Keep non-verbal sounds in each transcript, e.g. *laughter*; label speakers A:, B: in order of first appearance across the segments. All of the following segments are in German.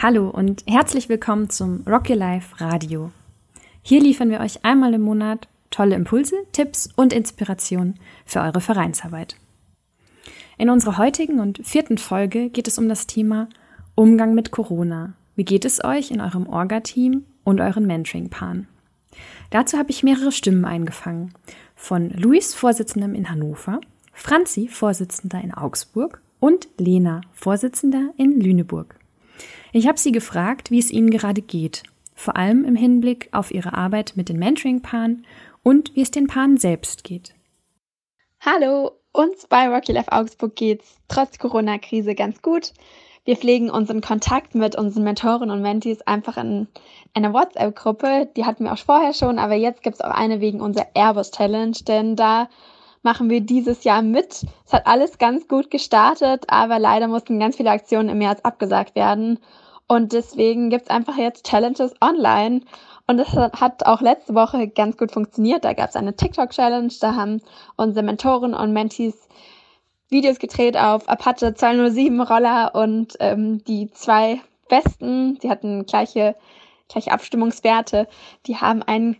A: Hallo und herzlich willkommen zum Rock Your Life Radio. Hier liefern wir euch einmal im Monat tolle Impulse, Tipps und Inspirationen für eure Vereinsarbeit. In unserer heutigen und vierten Folge geht es um das Thema Umgang mit Corona. Wie geht es euch in eurem Orga-Team und euren Mentoring-Paaren? Dazu habe ich mehrere Stimmen eingefangen. Von Luis, Vorsitzendem in Hannover, Franzi, Vorsitzender in Augsburg und Lena, Vorsitzender in Lüneburg. Ich habe sie gefragt, wie es ihnen gerade geht, vor allem im Hinblick auf ihre Arbeit mit den Mentoring-Paaren und wie es den Paaren selbst geht.
B: Hallo, uns bei Rocky Life Augsburg geht's trotz Corona-Krise ganz gut. Wir pflegen unseren Kontakt mit unseren Mentoren und Mentees einfach in einer WhatsApp-Gruppe. Die hatten wir auch vorher schon, aber jetzt gibt es auch eine wegen unserer Airbus Challenge, denn da machen wir dieses Jahr mit. Es hat alles ganz gut gestartet, aber leider mussten ganz viele Aktionen im März abgesagt werden. Und deswegen gibt es einfach jetzt Challenges online. Und das hat auch letzte Woche ganz gut funktioniert. Da gab es eine TikTok-Challenge, da haben unsere Mentoren und Mentees Videos gedreht auf Apache 207 Roller und ähm, die zwei Besten, die hatten gleiche, gleiche Abstimmungswerte, die haben einen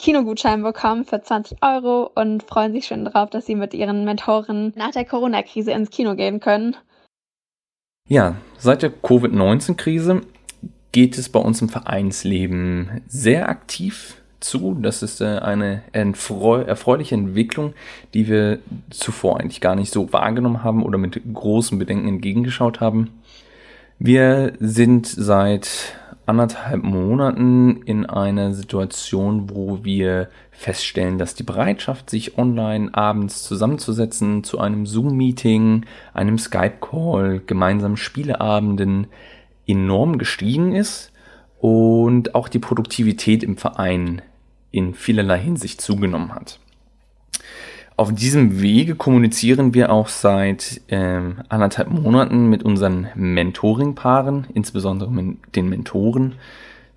B: Kinogutschein bekommen für 20 Euro und freuen sich schon darauf, dass sie mit ihren Mentoren nach der Corona-Krise ins Kino gehen können.
C: Ja, seit der Covid-19-Krise geht es bei uns im Vereinsleben sehr aktiv zu. Das ist äh, eine erfreuliche Entwicklung, die wir zuvor eigentlich gar nicht so wahrgenommen haben oder mit großen Bedenken entgegengeschaut haben. Wir sind seit anderthalb Monaten in einer Situation, wo wir feststellen, dass die Bereitschaft, sich online abends zusammenzusetzen zu einem Zoom-Meeting, einem Skype-Call, gemeinsamen Spieleabenden enorm gestiegen ist und auch die Produktivität im Verein in vielerlei Hinsicht zugenommen hat. Auf diesem Wege kommunizieren wir auch seit ähm, anderthalb Monaten mit unseren Mentoring-Paaren, insbesondere mit den Mentoren.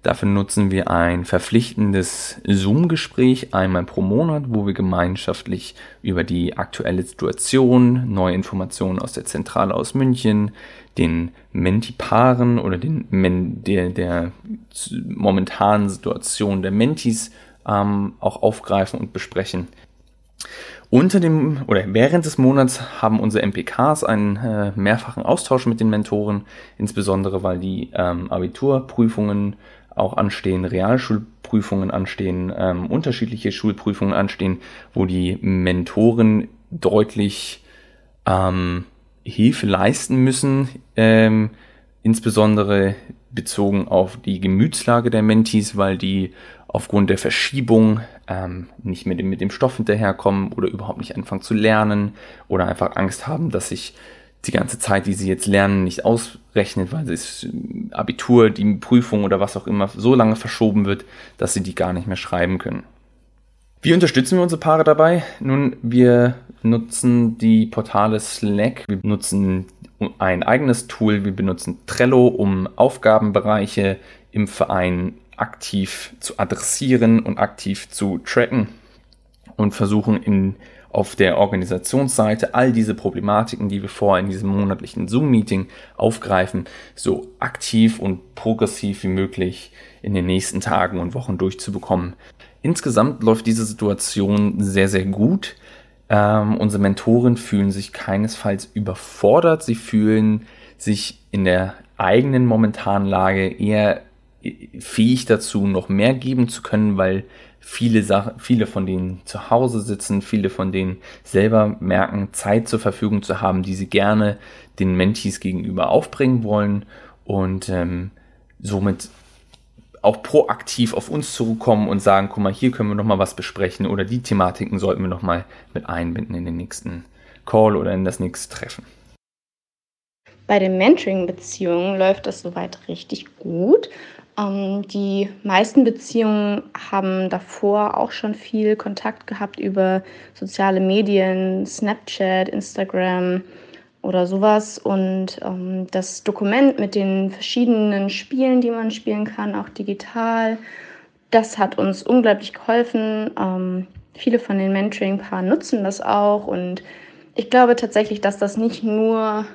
C: Dafür nutzen wir ein verpflichtendes Zoom-Gespräch einmal pro Monat, wo wir gemeinschaftlich über die aktuelle Situation, neue Informationen aus der Zentrale aus München, den Menti-Paaren oder den Men der, der momentanen Situation der Mentis ähm, auch aufgreifen und besprechen. Unter dem oder während des Monats haben unsere MPKs einen äh, mehrfachen Austausch mit den Mentoren, insbesondere weil die ähm, Abiturprüfungen auch anstehen, Realschulprüfungen anstehen, ähm, unterschiedliche Schulprüfungen anstehen, wo die Mentoren deutlich ähm, Hilfe leisten müssen, ähm, insbesondere bezogen auf die Gemütslage der Mentis, weil die aufgrund der Verschiebung ähm, nicht mehr mit dem Stoff hinterherkommen oder überhaupt nicht anfangen zu lernen oder einfach Angst haben, dass sich die ganze Zeit, die sie jetzt lernen, nicht ausrechnet, weil das Abitur, die Prüfung oder was auch immer so lange verschoben wird, dass sie die gar nicht mehr schreiben können. Wie unterstützen wir unsere Paare dabei? Nun, wir nutzen die Portale Slack, wir nutzen ein eigenes Tool, wir benutzen Trello, um Aufgabenbereiche im Verein aktiv zu adressieren und aktiv zu tracken und versuchen in, auf der Organisationsseite all diese Problematiken, die wir vorher in diesem monatlichen Zoom-Meeting aufgreifen, so aktiv und progressiv wie möglich in den nächsten Tagen und Wochen durchzubekommen. Insgesamt läuft diese Situation sehr, sehr gut. Ähm, unsere Mentoren fühlen sich keinesfalls überfordert. Sie fühlen sich in der eigenen momentanen Lage eher fähig dazu, noch mehr geben zu können, weil viele Sachen, viele von denen zu Hause sitzen, viele von denen selber merken, Zeit zur Verfügung zu haben, die sie gerne den Mentees gegenüber aufbringen wollen und ähm, somit auch proaktiv auf uns zurückkommen und sagen, guck mal, hier können wir noch mal was besprechen oder die Thematiken sollten wir noch mal mit einbinden in den nächsten Call oder in das nächste Treffen.
B: Bei den Mentoring-Beziehungen läuft das soweit richtig gut. Ähm, die meisten Beziehungen haben davor auch schon viel Kontakt gehabt über soziale Medien, Snapchat, Instagram oder sowas. Und ähm, das Dokument mit den verschiedenen Spielen, die man spielen kann, auch digital, das hat uns unglaublich geholfen. Ähm, viele von den Mentoring-Paaren nutzen das auch. Und ich glaube tatsächlich, dass das nicht nur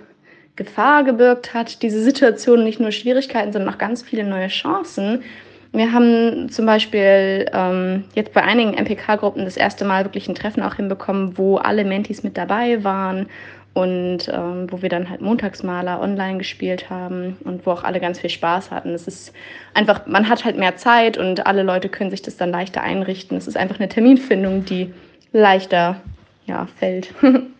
D: Gefahr gebirgt hat, diese Situation nicht nur Schwierigkeiten, sondern auch ganz viele neue Chancen. Wir haben zum Beispiel ähm, jetzt bei einigen MPK-Gruppen das erste Mal wirklich ein Treffen auch hinbekommen, wo alle Mentis mit dabei waren und ähm, wo wir dann halt Montagsmaler online gespielt haben und wo auch alle ganz viel Spaß hatten. Es ist einfach, man hat halt mehr Zeit und alle Leute können sich das dann leichter einrichten. Es ist einfach eine Terminfindung, die leichter ja, fällt. *laughs*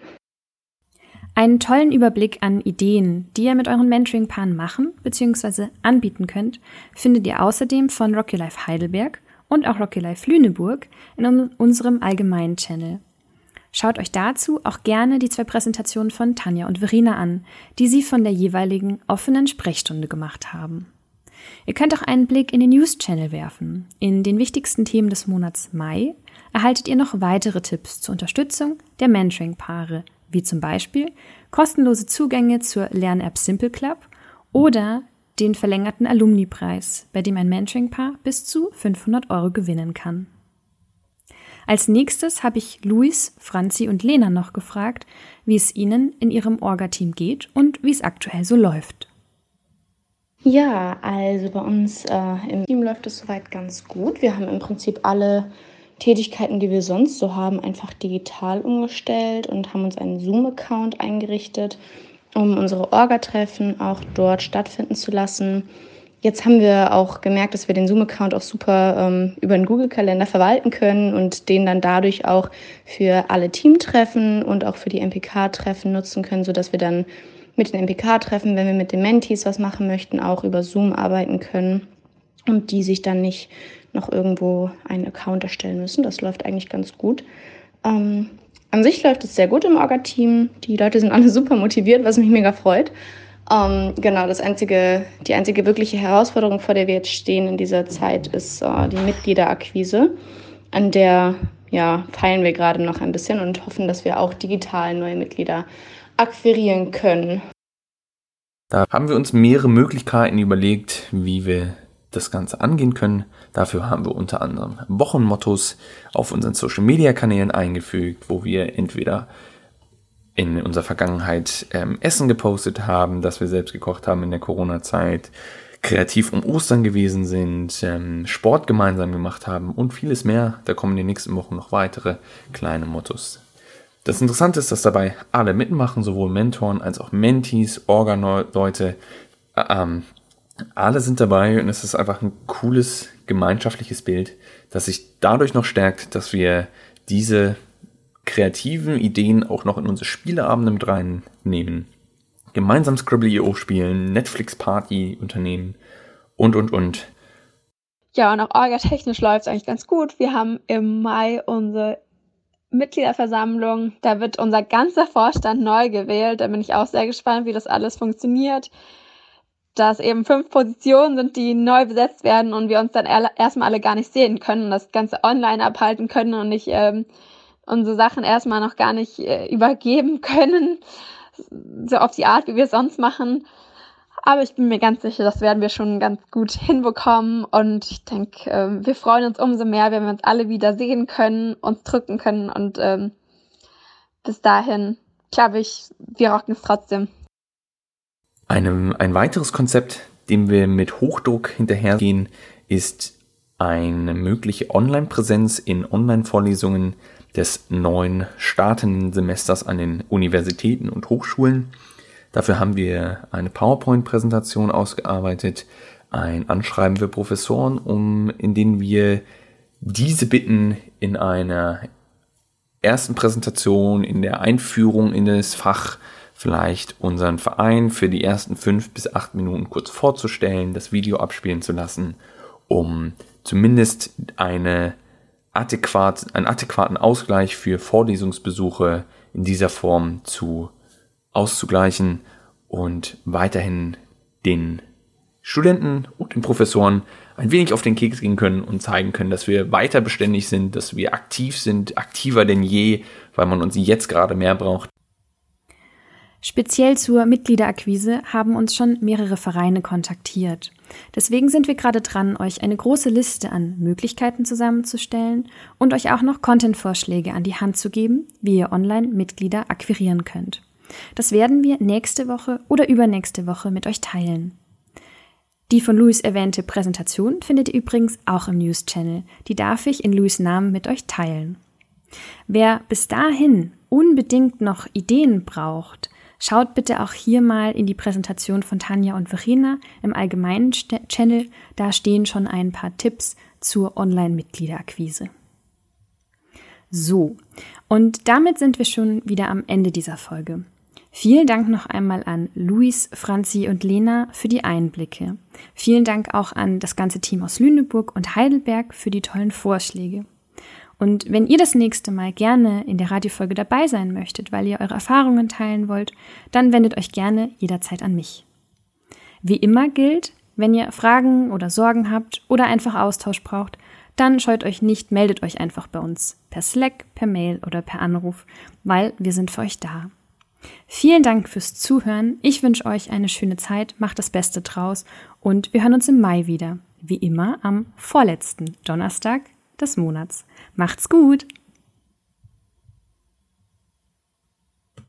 A: Einen tollen Überblick an Ideen, die ihr mit euren Mentoring-Paaren machen bzw. anbieten könnt, findet ihr außerdem von Rocky Life Heidelberg und auch Rocky Life Lüneburg in unserem allgemeinen Channel. Schaut euch dazu auch gerne die zwei Präsentationen von Tanja und Verena an, die sie von der jeweiligen offenen Sprechstunde gemacht haben. Ihr könnt auch einen Blick in den News-Channel werfen. In den wichtigsten Themen des Monats Mai erhaltet ihr noch weitere Tipps zur Unterstützung der Mentoring-Paare wie zum Beispiel kostenlose Zugänge zur Lern-App Simple Club oder den verlängerten Alumni-Preis, bei dem ein Mentoring-Paar bis zu 500 Euro gewinnen kann. Als nächstes habe ich Luis, Franzi und Lena noch gefragt, wie es ihnen in ihrem Orga-Team geht und wie es aktuell so läuft.
D: Ja, also bei uns äh, im Team läuft es soweit ganz gut. Wir haben im Prinzip alle Tätigkeiten, die wir sonst so haben, einfach digital umgestellt und haben uns einen Zoom-Account eingerichtet, um unsere Orga-Treffen auch dort stattfinden zu lassen. Jetzt haben wir auch gemerkt, dass wir den Zoom-Account auch super ähm, über den Google-Kalender verwalten können und den dann dadurch auch für alle Teamtreffen und auch für die MPK-Treffen nutzen können, sodass wir dann mit den MPK-Treffen, wenn wir mit den Mentees was machen möchten, auch über Zoom arbeiten können und die sich dann nicht noch irgendwo einen Account erstellen müssen. Das läuft eigentlich ganz gut. Ähm, an sich läuft es sehr gut im Orga-Team. Die Leute sind alle *laughs* super motiviert, was mich mega freut. Ähm, genau, das einzige, die einzige wirkliche Herausforderung, vor der wir jetzt stehen in dieser Zeit, ist äh, die Mitgliederakquise. An der ja, feilen wir gerade noch ein bisschen und hoffen, dass wir auch digital neue Mitglieder akquirieren können.
C: Da haben wir uns mehrere Möglichkeiten überlegt, wie wir das Ganze angehen können. Dafür haben wir unter anderem Wochenmottos auf unseren Social Media Kanälen eingefügt, wo wir entweder in unserer Vergangenheit ähm, Essen gepostet haben, das wir selbst gekocht haben in der Corona-Zeit, kreativ um Ostern gewesen sind, ähm, Sport gemeinsam gemacht haben und vieles mehr. Da kommen in den nächsten Wochen noch weitere kleine Mottos. Das Interessante ist, dass dabei alle mitmachen, sowohl Mentoren als auch Mentees, Orga-Leute, äh, ähm, alle sind dabei und es ist einfach ein cooles gemeinschaftliches Bild, das sich dadurch noch stärkt, dass wir diese kreativen Ideen auch noch in unsere Spieleabende mit reinnehmen. Gemeinsam Scribble.io spielen, Netflix-Party unternehmen und, und, und.
B: Ja, und auch orga-technisch läuft es eigentlich ganz gut. Wir haben im Mai unsere Mitgliederversammlung. Da wird unser ganzer Vorstand neu gewählt. Da bin ich auch sehr gespannt, wie das alles funktioniert dass eben fünf Positionen sind, die neu besetzt werden und wir uns dann erstmal alle gar nicht sehen können das Ganze online abhalten können und nicht ähm, unsere Sachen erstmal noch gar nicht äh, übergeben *laughs* können, so auf die Art, wie wir es sonst machen. Aber ich bin mir ganz sicher, das werden wir schon ganz gut hinbekommen und ich denke, äh, wir freuen uns umso mehr, wenn wir uns alle wieder sehen können, uns drücken können und ähm, bis dahin glaube ich, wir rocken es trotzdem.
C: Eine, ein weiteres Konzept, dem wir mit Hochdruck hinterhergehen, ist eine mögliche Online-Präsenz in Online-Vorlesungen des neuen startenden Semesters an den Universitäten und Hochschulen. Dafür haben wir eine PowerPoint-Präsentation ausgearbeitet, ein Anschreiben für Professoren, um, in denen wir diese bitten, in einer ersten Präsentation, in der Einführung in das Fach vielleicht unseren Verein für die ersten fünf bis acht Minuten kurz vorzustellen, das Video abspielen zu lassen, um zumindest eine adäquat, einen adäquaten Ausgleich für Vorlesungsbesuche in dieser Form zu auszugleichen und weiterhin den Studenten und den Professoren ein wenig auf den Keks gehen können und zeigen können, dass wir weiter beständig sind, dass wir aktiv sind, aktiver denn je, weil man uns jetzt gerade mehr braucht.
A: Speziell zur Mitgliederakquise haben uns schon mehrere Vereine kontaktiert. Deswegen sind wir gerade dran, euch eine große Liste an Möglichkeiten zusammenzustellen und euch auch noch Content-Vorschläge an die Hand zu geben, wie ihr online Mitglieder akquirieren könnt. Das werden wir nächste Woche oder übernächste Woche mit euch teilen. Die von Louis erwähnte Präsentation findet ihr übrigens auch im News Channel. Die darf ich in Louis Namen mit euch teilen. Wer bis dahin unbedingt noch Ideen braucht, schaut bitte auch hier mal in die Präsentation von Tanja und Verena im allgemeinen Channel. Da stehen schon ein paar Tipps zur Online-Mitgliederakquise. So, und damit sind wir schon wieder am Ende dieser Folge. Vielen Dank noch einmal an Luis, Franzi und Lena für die Einblicke. Vielen Dank auch an das ganze Team aus Lüneburg und Heidelberg für die tollen Vorschläge. Und wenn ihr das nächste Mal gerne in der Radiofolge dabei sein möchtet, weil ihr eure Erfahrungen teilen wollt, dann wendet euch gerne jederzeit an mich. Wie immer gilt, wenn ihr Fragen oder Sorgen habt oder einfach Austausch braucht, dann scheut euch nicht, meldet euch einfach bei uns per Slack, per Mail oder per Anruf, weil wir sind für euch da. Vielen Dank fürs Zuhören. Ich wünsche euch eine schöne Zeit, macht das Beste draus und wir hören uns im Mai wieder. Wie immer am vorletzten Donnerstag des Monats. Macht's gut!